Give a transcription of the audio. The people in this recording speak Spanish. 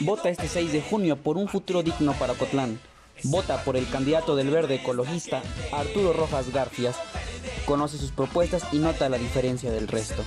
Vota este 6 de junio por un futuro digno para Cotlán. Vota por el candidato del verde ecologista Arturo Rojas Garfias. Conoce sus propuestas y nota la diferencia del resto.